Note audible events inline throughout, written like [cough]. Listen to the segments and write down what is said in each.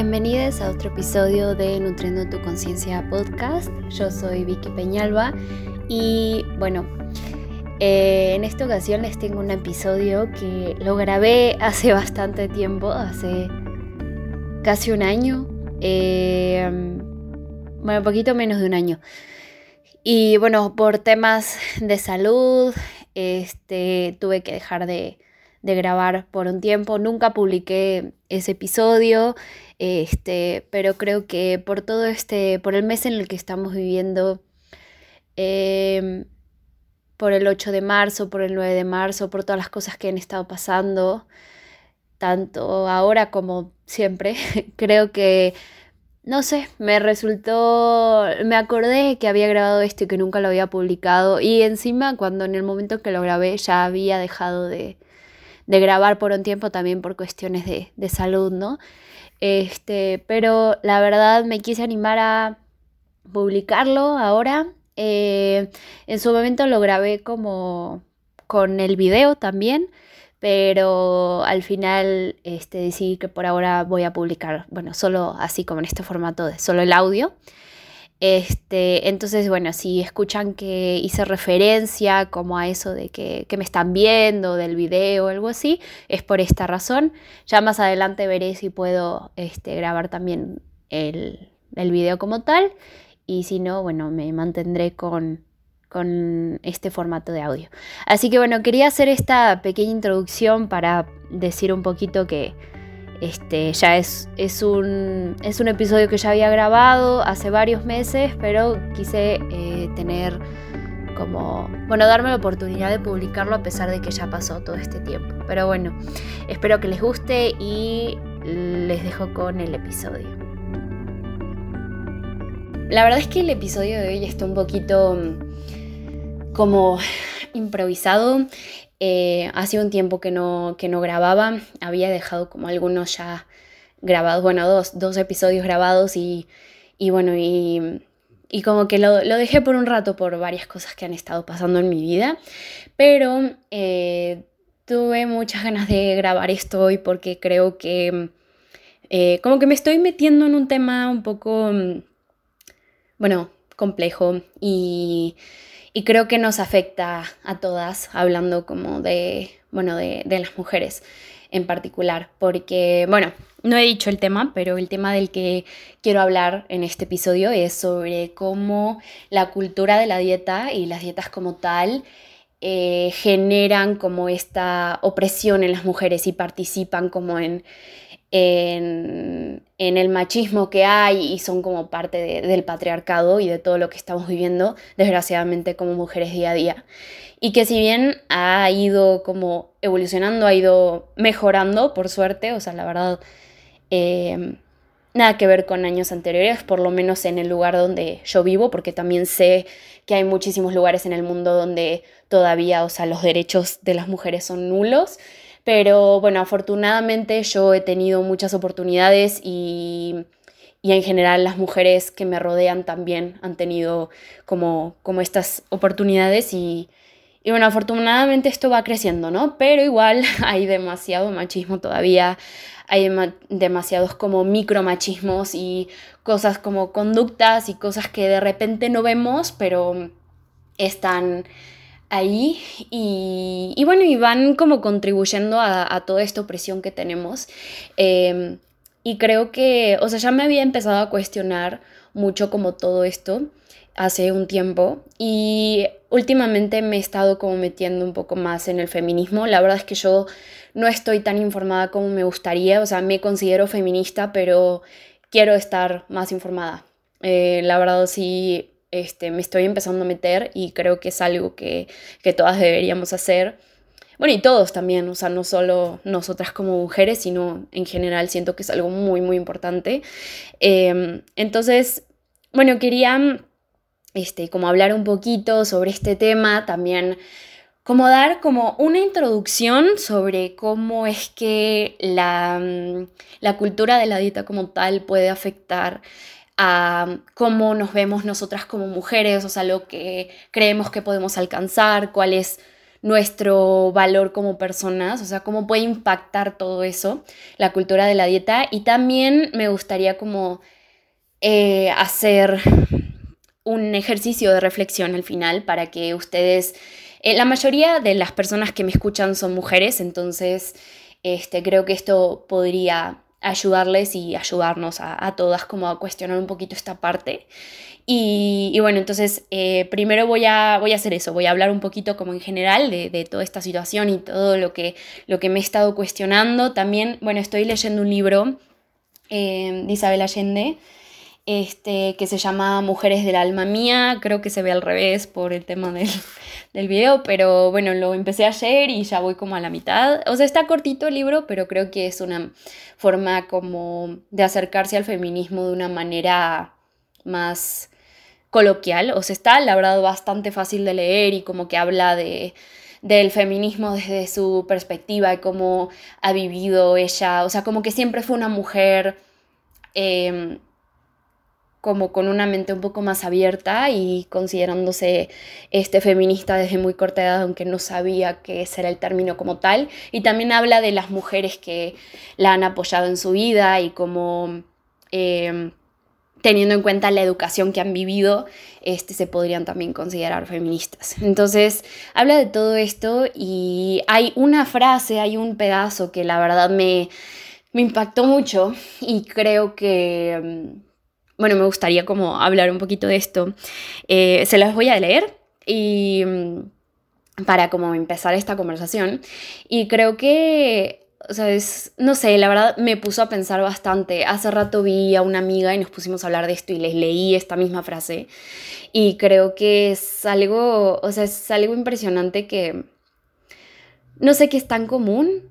Bienvenidos a otro episodio de Nutriendo tu Conciencia Podcast. Yo soy Vicky Peñalba y bueno, eh, en esta ocasión les tengo un episodio que lo grabé hace [laughs] bastante tiempo, hace casi un año, eh, bueno, un poquito menos de un año. Y bueno, por temas de salud, este, tuve que dejar de, de grabar por un tiempo. Nunca publiqué ese episodio, este, pero creo que por todo este, por el mes en el que estamos viviendo, em, por el 8 de marzo, por el 9 de marzo, por todas las cosas que han estado pasando, tanto ahora como siempre, [laughs] creo que, no sé, me resultó, me acordé que había grabado esto y que nunca lo había publicado y encima cuando en el momento que lo grabé ya había dejado de, de grabar por un tiempo también por cuestiones de, de salud, ¿no? Este, pero la verdad me quise animar a publicarlo ahora. Eh, en su momento lo grabé como con el video también, pero al final este, decidí que por ahora voy a publicar, bueno, solo así como en este formato de solo el audio. Este, entonces, bueno, si escuchan que hice referencia como a eso de que, me están viendo del video o algo así, es por esta razón. Ya más adelante veré si puedo este, grabar también el, el video como tal. Y si no, bueno, me mantendré con, con este formato de audio. Así que bueno, quería hacer esta pequeña introducción para decir un poquito que este, ya es, es, un, es un episodio que ya había grabado hace varios meses, pero quise eh, tener como, bueno, darme la oportunidad de publicarlo a pesar de que ya pasó todo este tiempo. Pero bueno, espero que les guste y les dejo con el episodio. La verdad es que el episodio de hoy está un poquito mm, como improvisado. Eh, hace un tiempo que no, que no grababa, había dejado como algunos ya grabados, bueno, dos, dos episodios grabados y, y bueno, y, y, como que lo, lo, dejé por un rato por varias cosas que han estado pasando en mi vida, pero eh, tuve muchas ganas de grabar esto hoy porque creo que eh, como que me estoy metiendo en un tema un poco, bueno, complejo y y creo que nos afecta a todas, hablando como de, bueno, de, las mujeres en particular, porque, bueno, no he dicho el tema, pero el tema del que quiero hablar en este episodio es sobre cómo la cultura de la dieta y las dietas como tal eh, generan como esta opresión en las mujeres y participan como en, en, el machismo que hay y son como parte del patriarcado y de todo lo que estamos viviendo, desgraciadamente, como mujeres día a día. Y que si bien ha ido como evolucionando, ha ido mejorando, por suerte, o sea, la verdad, em, nada que ver con años anteriores, por lo menos en el lugar donde yo vivo, porque también sé que hay muchísimos lugares en el mundo donde todavía, o sea, los derechos de las mujeres son nulos. Pero bueno, afortunadamente yo he tenido muchas oportunidades y, en general las mujeres que me rodean también han tenido como, como estas oportunidades y, y bueno, afortunadamente esto va creciendo, ¿no? Pero igual [laughs] hay demasiado machismo todavía, hay demasiados como micromachismos y cosas como conductas y cosas que de repente no vemos, pero están ahí y, bueno, y van como contribuyendo a, toda esta opresión que tenemos. Em, y creo que, o sea, ya me había empezado a cuestionar mucho como todo esto hace un tiempo y últimamente me he estado como metiendo un poco más en el feminismo. La verdad es que yo no estoy tan informada como me gustaría, o sea, me considero feminista, pero quiero estar más informada. Eh, la verdad sí este, me estoy empezando a meter y creo que es algo que, todas deberíamos hacer. Bueno, y todos también, o sea, no solo nosotras como mujeres, sino en general siento que es algo muy, muy importante. Em, entonces, bueno, quería este, como hablar un poquito sobre este tema, también como dar como una introducción sobre cómo es que la, la cultura de la dieta como tal puede afectar a cómo nos vemos nosotras como mujeres, o sea, lo que creemos que podemos alcanzar, cuál es nuestro valor como personas, o sea, cómo puede impactar todo eso, la cultura de la dieta. Y también me gustaría como eh, hacer un ejercicio de reflexión al final para que ustedes, eh, la mayoría de las personas que me escuchan son mujeres, entonces este, creo que esto podría ayudarles y ayudarnos a, todas como a cuestionar un poquito esta parte. Y, bueno, entonces eh, primero voy a, voy a hacer eso, voy a hablar un poquito como en general de, toda esta situación y todo lo que, lo que me he estado cuestionando. También, bueno, estoy leyendo un libro eh, de Isabel Allende este, que se llama Mujeres del Alma Mía, creo que se ve al revés por el tema del, del video, pero bueno, lo empecé ayer y ya voy como a la mitad. O sea, está cortito el libro, pero creo que es una forma como de acercarse al feminismo de una manera más coloquial. O sea, está labrado bastante fácil de leer y como que habla de del feminismo desde su perspectiva y cómo ha vivido ella, o sea, como que siempre fue una mujer em, como con una mente un poco más abierta y considerándose este feminista desde muy corta edad, aunque no sabía qué era el término como tal. Y también habla de las mujeres que la han apoyado en su vida y como em, teniendo en cuenta la educación que han vivido, este, se podrían también considerar feministas. Entonces, habla de todo esto y hay una frase, hay un pedazo que la verdad me, me impactó mucho y creo que em, bueno, me gustaría como hablar un poquito de esto. Eh, se las voy a leer y mm, para como empezar esta conversación. Y creo que, o sea, es, no sé, la verdad me puso a pensar bastante. Hace rato vi a una amiga y nos pusimos a hablar de esto y les leí esta misma frase. Y creo que es algo, o sea, es algo impresionante que no sé qué es tan común,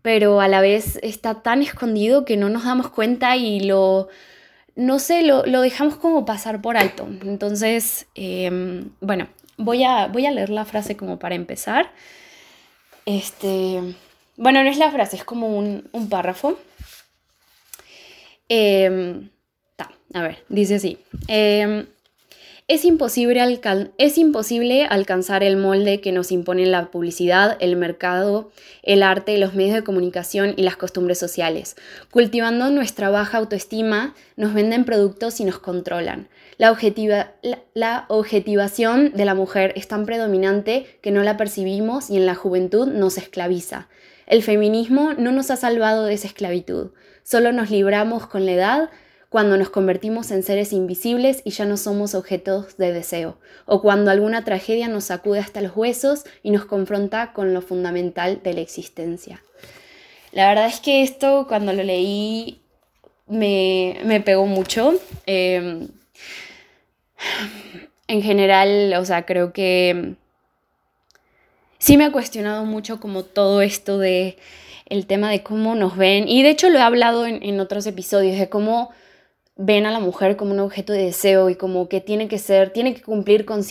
pero a la vez está tan escondido que no nos damos cuenta y lo no sé, lo, dejamos como pasar por alto. Entonces, em, bueno, voy a, voy a leer la frase como para empezar. Este, bueno, no es la frase, es como un, párrafo. Em, a ver, dice así. Em, es imposible, alcanzar el molde que nos imponen la publicidad, el mercado, el arte, los medios de comunicación y las costumbres sociales. Cultivando nuestra baja autoestima, nos venden productos y nos controlan. La objetivación de la mujer es tan predominante que no la percibimos y en la juventud nos esclaviza. El feminismo no nos ha salvado de esa esclavitud, solo nos libramos con la edad cuando nos convertimos en seres invisibles y ya no somos objetos de deseo, o cuando alguna tragedia nos sacude hasta los huesos y nos confronta con lo fundamental de la existencia. La verdad es que esto cuando lo leí me, pegó mucho. Em, en general, o sea, creo que sí me ha cuestionado mucho como todo esto de el tema de cómo nos ven. Y de hecho lo he hablado en, en otros episodios, de cómo ven a la mujer como un objeto de deseo y como que tiene que ser, tiene que cumplir con,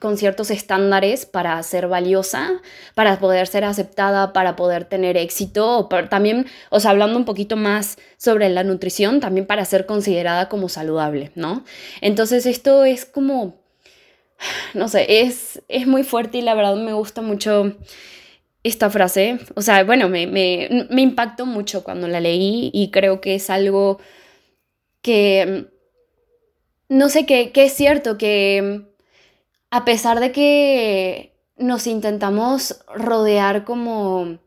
con, ciertos estándares para ser valiosa, para poder ser aceptada, para poder tener éxito, o también, o sea, hablando un poquito más sobre la nutrición, también para ser considerada como saludable, ¿no? Entonces esto es como, no sé, es, es muy fuerte y la verdad me gusta mucho esta frase, o sea, bueno, me, me, me impactó mucho cuando la leí y creo que es algo que no sé qué, es cierto, que a pesar de que nos intentamos rodear como,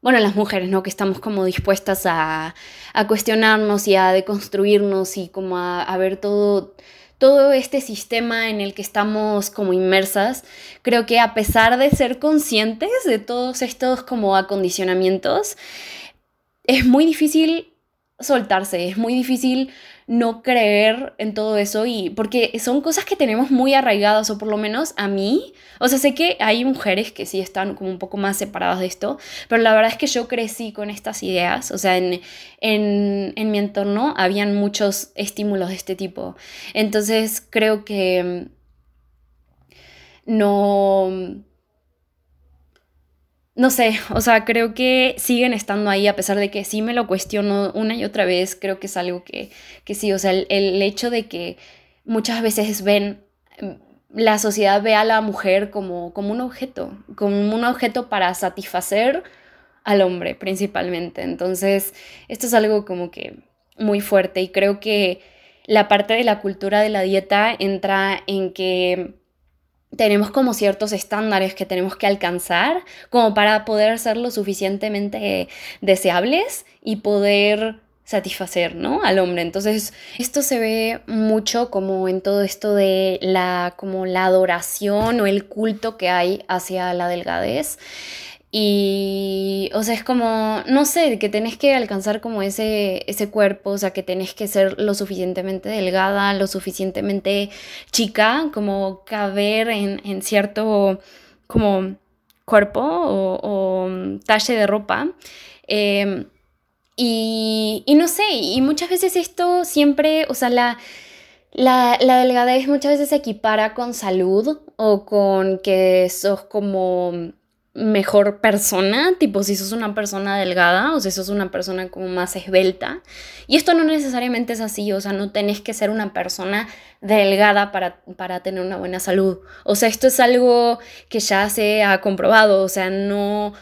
bueno, las mujeres, ¿no? Que estamos como dispuestas a, cuestionarnos y a deconstruirnos y como a, ver todo, todo este sistema en el que estamos como inmersas, creo que a pesar de ser conscientes de todos estos como acondicionamientos, es muy difícil soltarse, es muy difícil no creer en todo eso y porque son cosas que tenemos muy arraigadas o por lo menos a mí, o sea, sé que hay mujeres que sí están como un poco más separadas de esto, pero la verdad es que yo crecí con estas ideas, o sea, en, en mi entorno habían muchos estímulos de este tipo, entonces creo que no no sé, o sea, creo que siguen estando ahí a pesar de que sí me lo cuestiono una y otra vez, creo que es algo que, sí, o sea, el, hecho de que muchas veces ven, la sociedad ve a la mujer como, como un objeto, como un objeto para satisfacer al hombre principalmente. Entonces, esto es algo como que muy fuerte y creo que la parte de la cultura de la dieta entra en que tenemos como ciertos estándares que tenemos que alcanzar como para poder ser lo suficientemente deseables y poder satisfacer, ¿no? Al hombre. Entonces, esto se ve mucho como en todo esto de la como la adoración o el culto que hay hacia la delgadez. Y, o sea, es como, no sé, que tenés que alcanzar como ese, ese cuerpo, o sea, que tenés que ser lo suficientemente delgada, lo suficientemente chica, como caber en, cierto, como cuerpo o, talle de ropa. Em, y, y, no sé, y muchas veces esto siempre, o sea, la, la, la delgadez muchas veces se equipara con salud o con que sos como mejor persona, tipo si sos una persona delgada o si sos una persona como más esbelta. Y esto no necesariamente es así, o sea, no tenés que ser una persona delgada para, para tener una buena salud. O sea, esto es algo que ya se ha comprobado, o sea, no...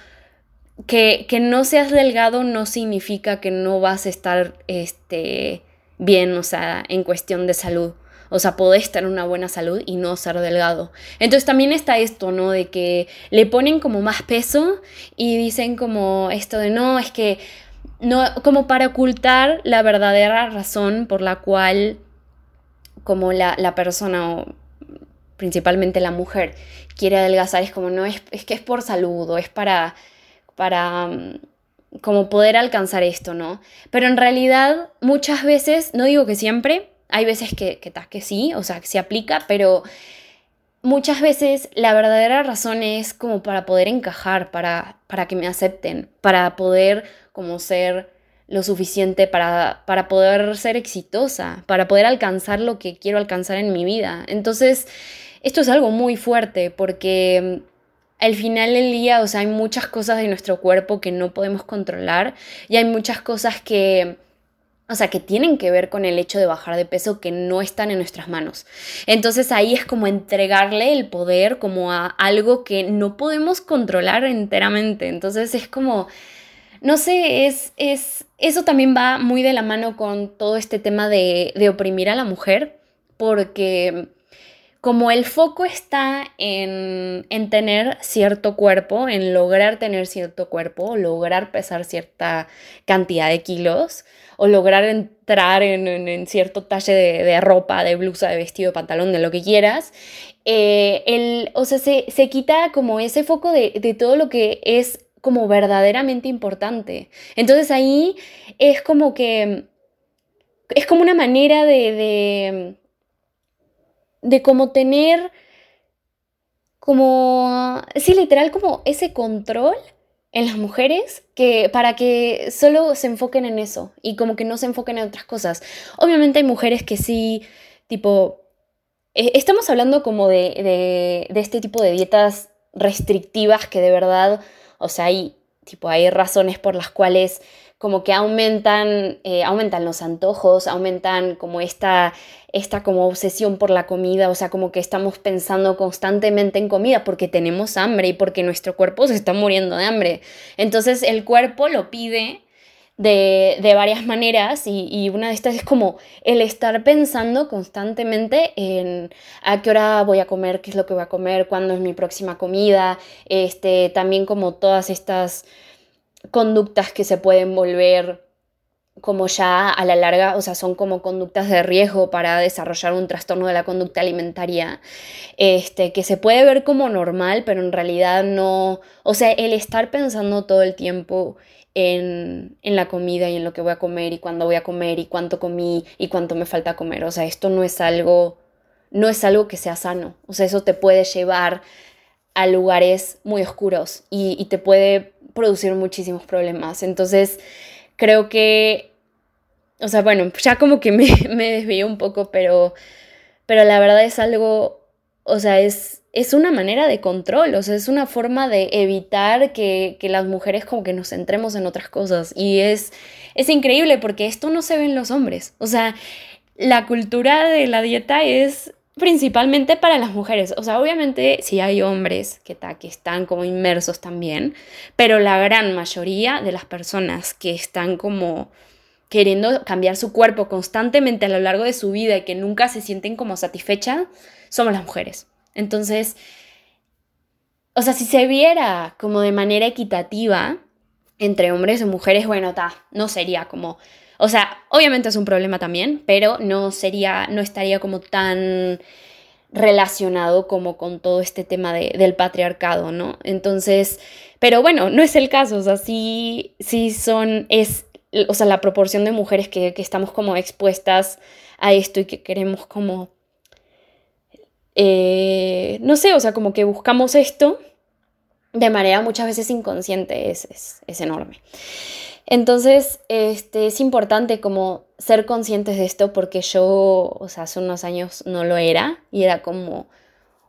Que, que no seas delgado no significa que no vas a estar este, bien, o sea, en cuestión de salud. O sea, podés tener una buena salud y no ser delgado. Entonces también está esto, ¿no? De que le ponen como más peso y dicen como esto de no, es que no, como para ocultar la verdadera razón por la cual como la, persona o principalmente la mujer quiere adelgazar es como no es, es que es por salud o es para para mm, como poder alcanzar esto, ¿no? Pero en realidad muchas veces, no digo que siempre, hay veces que, que, que sí, o sea, que se aplica, pero muchas veces la verdadera razón es como para poder encajar, para, para que me acepten, para poder como ser lo suficiente para, para poder ser exitosa, para poder alcanzar lo que quiero alcanzar en mi vida. Entonces, esto es algo muy fuerte porque mm, al final del día, o sea, hay muchas cosas de nuestro cuerpo que no podemos controlar y hay muchas cosas que o sea, que tienen que ver con el hecho de bajar de peso que no están en nuestras manos. Entonces ahí es como entregarle el poder como a algo que no podemos controlar enteramente. Entonces es como, no sé, es, es, eso también va muy de la mano con todo este tema de, de oprimir a la mujer, porque como el foco está en, en, tener cierto cuerpo, en lograr tener cierto cuerpo, lograr pesar cierta cantidad de kilos, o lograr entrar en, cierto talle de, ropa, de blusa, de vestido, de pantalón, de lo que quieras, eh, el, o sea, se, quita como ese foco de, todo lo que es como verdaderamente importante. Entonces ahí es como que es como una manera de, de, de como tener como, sí, literal como ese control en las mujeres que para que solo se enfoquen en eso y como que no se enfoquen en otras cosas. Obviamente hay mujeres que sí, tipo, eh, estamos hablando como de, de, este tipo de dietas restrictivas que de verdad, o sea, hay, tipo, hay razones por las cuales como que aumentan, eh, aumentan los antojos, aumentan como esta, esta como obsesión por la comida, o sea, como que estamos pensando constantemente en comida porque tenemos hambre y porque nuestro cuerpo se está muriendo de hambre. Entonces el cuerpo lo pide de, de varias maneras y, y, una de estas es como el estar pensando constantemente en a qué hora voy a comer, qué es lo que voy a comer, cuándo es mi próxima comida, este, también como todas estas conductas que se pueden volver como ya a la larga, o sea, son como conductas de riesgo para desarrollar un trastorno de la conducta alimentaria, este, que se puede ver como normal, pero en realidad no, o sea, el estar pensando todo el tiempo en, en la comida y en lo que voy a comer y cuándo voy a comer y cuánto comí y cuánto me falta comer, o sea, esto no es algo, no es algo que sea sano, o sea, eso te puede llevar a lugares muy oscuros y, y te puede producir muchísimos problemas. Entonces, creo que, o sea, bueno, ya como que me, [laughs] me desvío un poco, pero, pero la verdad es algo, o sea, es, es una manera de control, o sea, es una forma de evitar que, que las mujeres como que nos centremos en otras cosas. Y es, es increíble porque esto no se ve en los hombres. O sea, la cultura de la dieta es principalmente para las mujeres. O sea, obviamente sí hay hombres que, que están como inmersos también, pero la gran mayoría de las personas que están como queriendo cambiar su cuerpo constantemente a lo largo de su vida y que nunca se sienten como satisfechas, somos las mujeres. Entonces, o sea, si se viera como de manera equitativa entre hombres y mujeres, bueno, ta, no sería como o sea, obviamente es un problema también, pero no sería, no estaría como tan relacionado como con todo este tema del patriarcado, ¿no? Entonces, pero bueno, no es el caso, o sea, sí, sí son, es, o sea, la proporción de mujeres que, que estamos como expuestas a esto y que queremos como, eh, no sé, o sea, como que buscamos esto de manera muchas veces inconsciente, es, es, es enorme. Entonces, este, es importante como ser conscientes de esto porque yo, o sea, hace unos años no lo era y era como,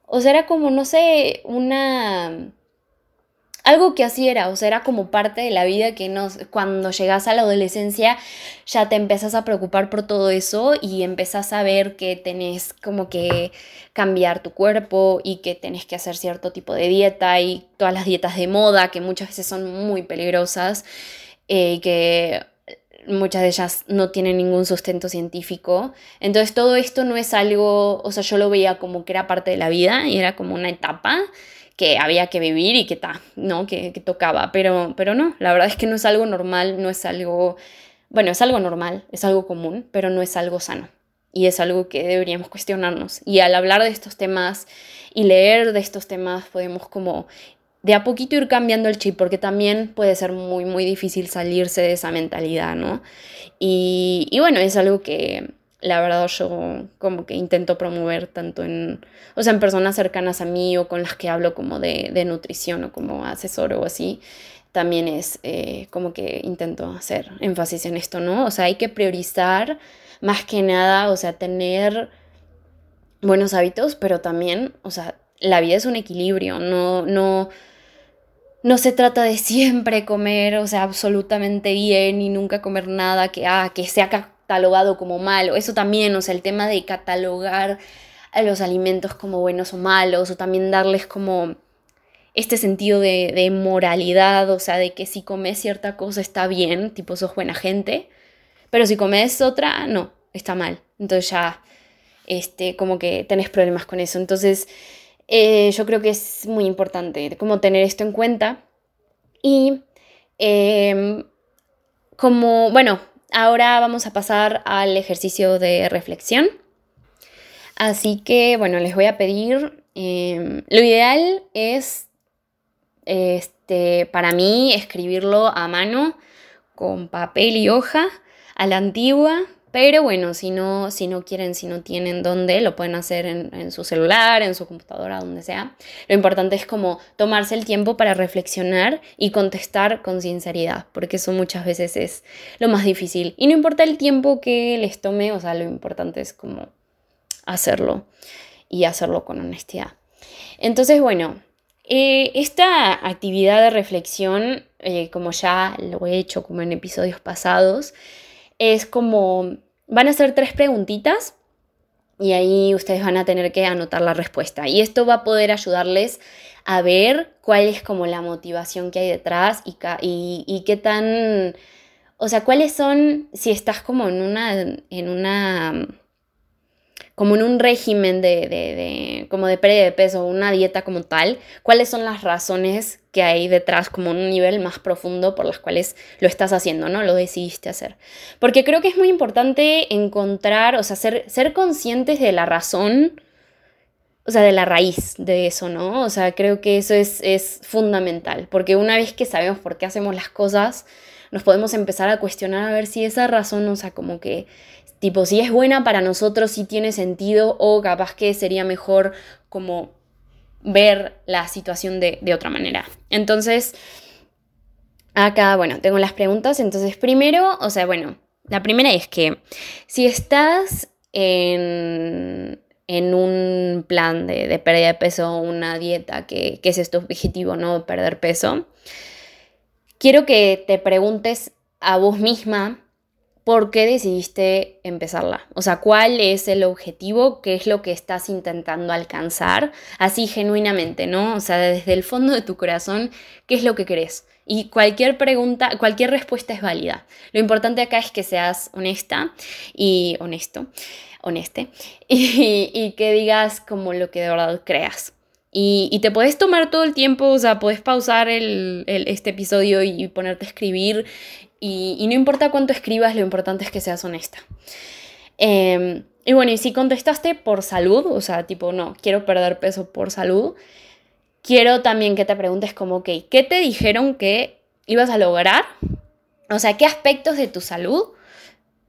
o sea, era como, no sé, una... Algo que así era, o sea, era como parte de la vida que no, cuando llegas a la adolescencia ya te empezás a preocupar por todo eso y empezás a ver que tenés como que cambiar tu cuerpo y que tenés que hacer cierto tipo de dieta y todas las dietas de moda que muchas veces son muy peligrosas y eh, que muchas de ellas no tienen ningún sustento científico. Entonces todo esto no es algo, o sea, yo lo veía como que era parte de la vida y era como una etapa que había que vivir y que ta, ¿no? Que, que, tocaba, pero, pero no, la verdad es que no es algo normal, no es algo, bueno, es algo normal, es algo común, pero no es algo sano. Y es algo que deberíamos cuestionarnos. Y al hablar de estos temas y leer de estos temas podemos como de a poquito ir cambiando el chip, porque también puede ser muy, muy difícil salirse de esa mentalidad, ¿no? Y, y, bueno, es algo que la verdad yo como que intento promover tanto en, o sea, en personas cercanas a mí o con las que hablo como de, de nutrición o como asesor o así, también es eh, como que intento hacer énfasis en esto, ¿no? O sea, hay que priorizar más que nada, o sea, tener buenos hábitos, pero también, o sea, la vida es un equilibrio, no, no, no se trata de siempre comer, o sea, absolutamente bien y nunca comer nada que, ah, que sea catalogado como malo. Eso también, o sea, el tema de catalogar a los alimentos como buenos o malos, o también darles como este sentido de, moralidad, o sea, de que si comes cierta cosa está bien, tipo sos buena gente, pero si comes otra, no, está mal. Entonces ya, este, como que tenés problemas con eso. Entonces, eh, yo creo que es muy importante como tener esto en cuenta. Y em, como, bueno, ahora vamos a pasar al ejercicio de reflexión. Así que, bueno, les voy a pedir, em, lo ideal es, este, para mí, escribirlo a mano con papel y hoja a la antigua, pero bueno, si no, si no quieren, si no tienen dónde, lo pueden hacer en, su celular, en su computadora, donde sea. Lo importante es como tomarse el tiempo para reflexionar y contestar con sinceridad, porque eso muchas veces es lo más difícil. Y no importa el tiempo que les tome, o sea, lo importante es como hacerlo y hacerlo con honestidad. Entonces, bueno, eh, esta actividad de reflexión, eh, como ya lo he hecho como en episodios pasados, es como, van a ser tres preguntitas y ahí ustedes van a tener que anotar la respuesta. Y esto va a poder ayudarles a ver cuál es como la motivación que hay detrás y, y, y qué tan, o sea, cuáles son, si estás como en una, en una como en un régimen de, de, como de pérdida de peso, una dieta como tal, cuáles son las razones que hay detrás, como un nivel más profundo por las cuales lo estás haciendo, ¿no? Lo decidiste hacer. Porque creo que es muy importante encontrar, o sea, ser, ser conscientes de la razón, o sea, de la raíz de eso, ¿no? O sea, creo que eso es, es fundamental, porque una vez que sabemos por qué hacemos las cosas, nos podemos empezar a cuestionar a ver si esa razón, o sea, como que Tipo, si es buena para nosotros, si tiene sentido o capaz que sería mejor como ver la situación de, otra manera. Entonces, acá, bueno, tengo las preguntas. Entonces, primero, o sea, bueno, la primera es que si estás en, en un plan de, pérdida de peso, una dieta, que, que es tu objetivo, ¿no? Perder peso, quiero que te preguntes a vos misma por qué decidiste empezarla. O sea, cuál es el objetivo, qué es lo que estás intentando alcanzar, así genuinamente, ¿no? O sea, desde el fondo de tu corazón, qué es lo que querés. Y cualquier pregunta, cualquier respuesta es válida. Lo importante acá es que seas honesta y honesto, honeste, [laughs] y, que digas como lo que de verdad creas. Y, te puedes tomar todo el tiempo, o sea, puedes pausar este episodio y ponerte a escribir y, no importa cuánto escribas, lo importante es que seas honesta. Em, y bueno, y si contestaste por salud, o sea, tipo, no, quiero perder peso por salud, quiero también que te preguntes como, ok, ¿qué te dijeron que ibas a lograr? O sea, ¿qué aspectos de tu salud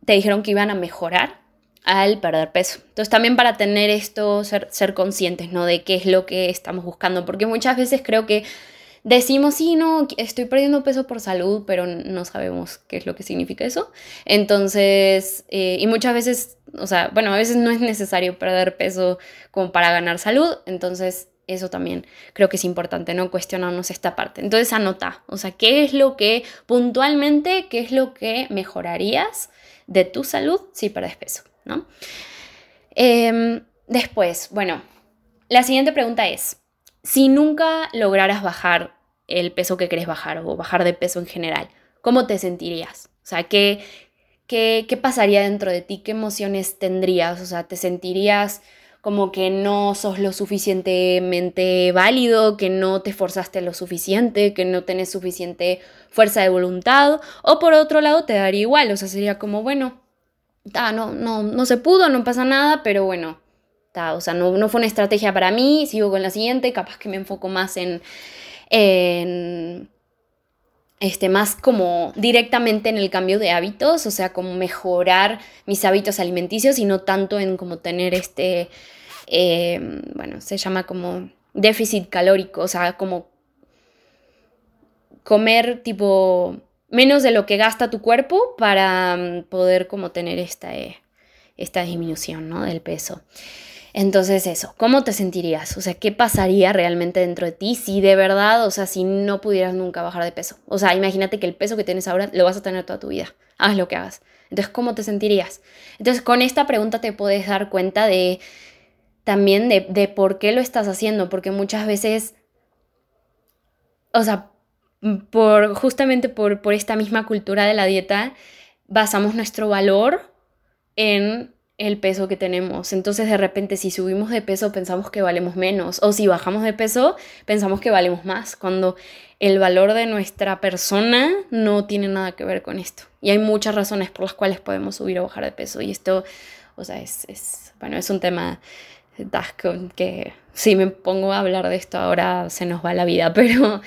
te dijeron que iban a mejorar al perder peso? Entonces también para tener esto, ser, ser conscientes, ¿no? De qué es lo que estamos buscando, porque muchas veces creo que decimos, sí, no, estoy perdiendo peso por salud, pero no sabemos qué es lo que significa eso. Entonces, eh, y muchas veces, o sea, bueno, a veces no es necesario perder peso como para ganar salud, entonces eso también creo que es importante, ¿no? Cuestionarnos esta parte. Entonces anota, o sea, ¿qué es lo que puntualmente, qué es lo que mejorarías de tu salud si perdes peso, ¿no? Em, después, bueno, la siguiente pregunta es, si nunca lograras bajar el peso que querés bajar o bajar de peso en general, ¿cómo te sentirías? O sea, ¿qué, qué, qué pasaría dentro de ti? ¿Qué emociones tendrías? O sea, ¿te sentirías como que no sos lo suficientemente válido, que no te esforzaste lo suficiente, que no tenés suficiente fuerza de voluntad? O por otro lado, te daría igual, o sea, sería como, bueno, no, no, no se pudo, no pasa nada, pero bueno, o sea, no, fue una estrategia para mí, sigo con la siguiente, capaz que me enfoco más en, este, más como directamente en el cambio de hábitos, o sea, como mejorar mis hábitos alimenticios y no tanto en como tener este, em, bueno, se llama como déficit calórico, o sea, como comer tipo menos de lo que gasta tu cuerpo para mm, poder como tener esta, eh, esta disminución, ¿no? Del peso. Entonces eso, ¿cómo te sentirías? O sea, ¿qué pasaría realmente dentro de ti si de verdad, o sea, si no pudieras nunca bajar de peso? O sea, imagínate que el peso que tienes ahora lo vas a tener toda tu vida, haz lo que hagas. Entonces, ¿cómo te sentirías? Entonces, con esta pregunta te puedes dar cuenta de también de, de por qué lo estás haciendo, porque muchas veces, o sea, por, justamente por, por esta misma cultura de la dieta, basamos nuestro valor en el peso que tenemos. Entonces de repente si subimos de peso pensamos que valemos menos o si bajamos de peso pensamos que valemos más cuando el valor de nuestra persona no tiene nada que ver con esto. Y hay muchas razones por las cuales podemos subir o bajar de peso y esto, o sea, es, bueno, es un tema que si me pongo a hablar de esto ahora se nos va la vida, [laughs] pero,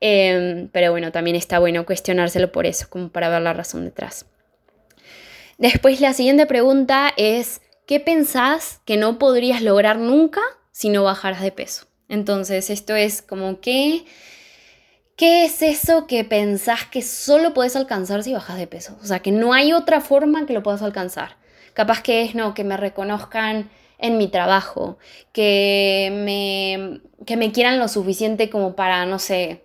em, pero bueno, también está bueno cuestionárselo por eso, como para ver la razón detrás. Después la siguiente pregunta es, ¿qué pensás que no podrías lograr nunca si no bajaras de peso? Entonces, esto es como que... ¿Qué es eso que pensás que solo puedes alcanzar si bajas de peso? O sea, que no hay otra forma que lo puedas alcanzar. Capaz que es, no, que me reconozcan en mi trabajo, que me, que me quieran lo suficiente como para, no sé,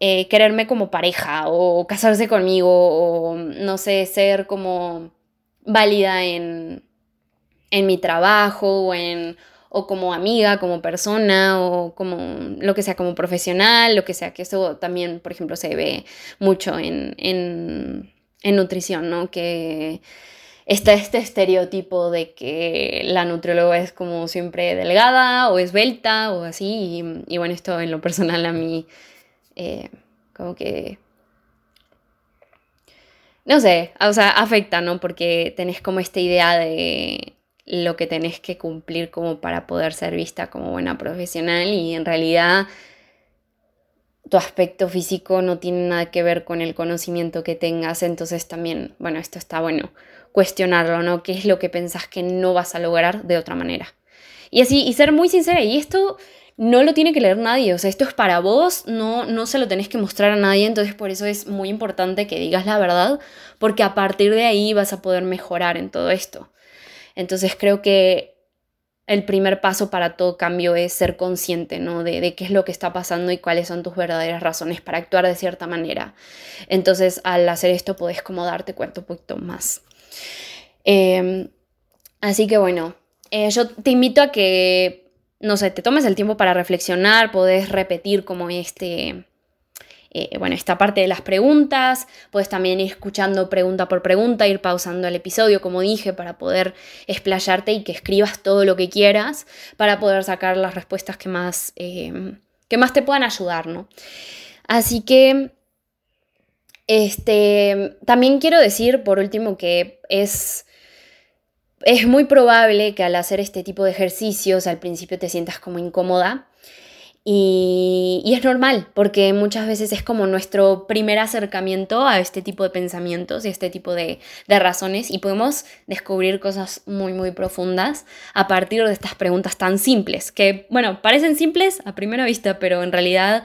eh, quererme como pareja o casarse conmigo o no sé, ser como válida en, en mi trabajo o, en, o como amiga, como persona o como lo que sea, como profesional, lo que sea, que eso también, por ejemplo, se ve mucho en, en, en nutrición, ¿no? Que está este estereotipo de que la nutrióloga es como siempre delgada o esbelta o así. Y, y bueno, esto en lo personal a mí eh, como que... No sé, o sea, afecta, ¿no? Porque tenés como esta idea de lo que tenés que cumplir como para poder ser vista como buena profesional y en realidad tu aspecto físico no tiene nada que ver con el conocimiento que tengas, entonces también, bueno, esto está bueno cuestionarlo, ¿no? ¿Qué es lo que pensás que no vas a lograr de otra manera? Y así, y ser muy sincera, y esto no lo tiene que leer nadie, o sea, esto es para vos, no, no se lo tenés que mostrar a nadie, entonces por eso es muy importante que digas la verdad, porque a partir de ahí vas a poder mejorar en todo esto. Entonces creo que el primer paso para todo cambio es ser consciente, ¿no? De, qué es lo que está pasando y cuáles son tus verdaderas razones para actuar de cierta manera. Entonces, al hacer esto, puedes como darte cuenta un poquito más. Em, así que bueno, eh, yo te invito a que, no sé, te tomes el tiempo para reflexionar, podés repetir como este eh, bueno, esta parte de las preguntas, puedes también ir escuchando pregunta por pregunta, ir pausando el episodio, como dije, para poder explayarte y que escribas todo lo que quieras para poder sacar las respuestas que más, eh, que más te puedan ayudar, ¿no? Así que, este, también quiero decir, por último, que es es muy probable que al hacer este tipo de ejercicios al principio te sientas como incómoda. Y, es normal, porque muchas veces es como nuestro primer acercamiento a este tipo de pensamientos y este tipo de, razones y podemos descubrir cosas muy, muy profundas a partir de estas preguntas tan simples, que, bueno, parecen simples a primera vista, pero en realidad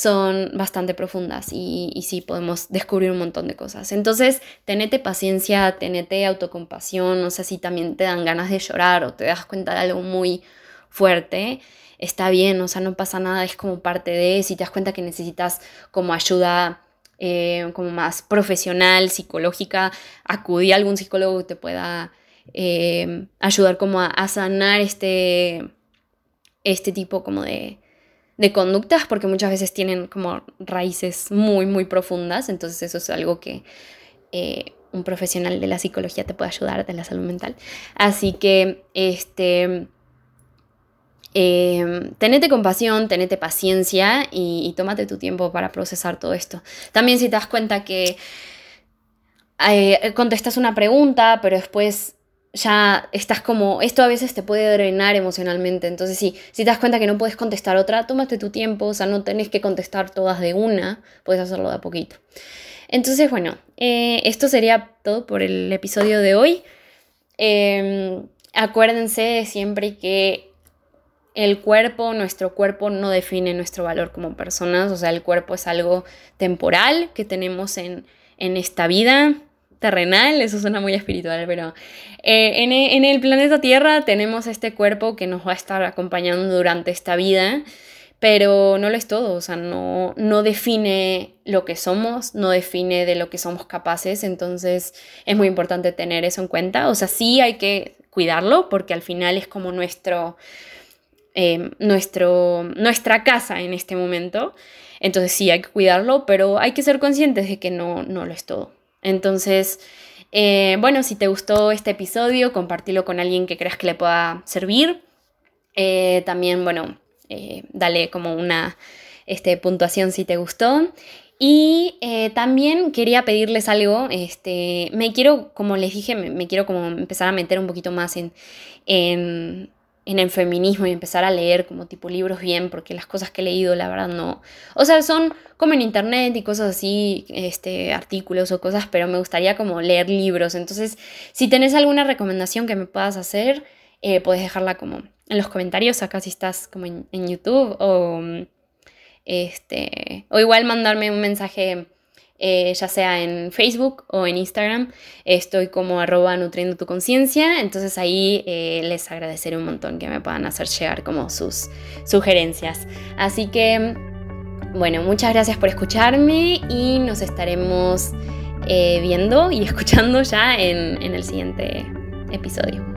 son bastante profundas y, sí podemos descubrir un montón de cosas. Entonces, tenete paciencia, tenete autocompasión, no sé si también te dan ganas de llorar o te das cuenta de algo muy fuerte está bien, o sea, no pasa nada, es como parte de, si te das cuenta que necesitas como ayuda eh, como más profesional, psicológica, acudí a algún psicólogo que te pueda eh, ayudar como a, sanar este, este tipo como de, de conductas, porque muchas veces tienen como raíces muy, muy profundas, entonces eso es algo que... Eh, un profesional de la psicología te puede ayudar, de la salud mental. Así que, este, eh, tenete compasión, tenete paciencia y, tómate tu tiempo para procesar todo esto. También si te das cuenta que eh, contestas una pregunta, pero después ya estás como, esto a veces te puede drenar emocionalmente, entonces sí, si te das cuenta que no puedes contestar otra, tómate tu tiempo, o sea, no tenés que contestar todas de una, puedes hacerlo de a poquito. Entonces, bueno, eh, esto sería todo por el episodio de hoy. Em, acuérdense siempre que el cuerpo, nuestro cuerpo no define nuestro valor como personas, o sea, el cuerpo es algo temporal que tenemos en, esta vida terrenal, eso suena muy espiritual, pero eh, en, el planeta Tierra tenemos este cuerpo que nos va a estar acompañando durante esta vida, pero no lo es todo, o sea, no, no define lo que somos, no define de lo que somos capaces, entonces es muy importante tener eso en cuenta, o sea, sí hay que cuidarlo porque al final es como nuestro Em, nuestro, nuestra casa en este momento. Entonces sí, hay que cuidarlo, pero hay que ser conscientes de que no, no lo es todo. Entonces, eh, bueno, si te gustó este episodio, compártelo con alguien que creas que le pueda servir. Eh, también, bueno, eh, dale como una este, puntuación si te gustó. Y también quería pedirles algo, este, me quiero, como les dije, me, quiero como empezar a meter un poquito más en en el feminismo y empezar a leer como tipo libros bien, porque las cosas que he leído, la verdad, no. O sea, son como en internet y cosas así, este, artículos o cosas, pero me gustaría como leer libros. Entonces, si tenés alguna recomendación que me puedas hacer, eh, puedes dejarla como en los comentarios, acá si estás como en, en YouTube, o, este, o igual mandarme un mensaje eh, ya sea en Facebook o en Instagram. Estoy como arroba nutriendo tu conciencia, entonces ahí eh, les agradeceré un montón que me puedan hacer llegar como sus sugerencias. Así que, bueno, muchas gracias por escucharme y nos estaremos eh, viendo y [laughs] escuchando ya en el siguiente episodio.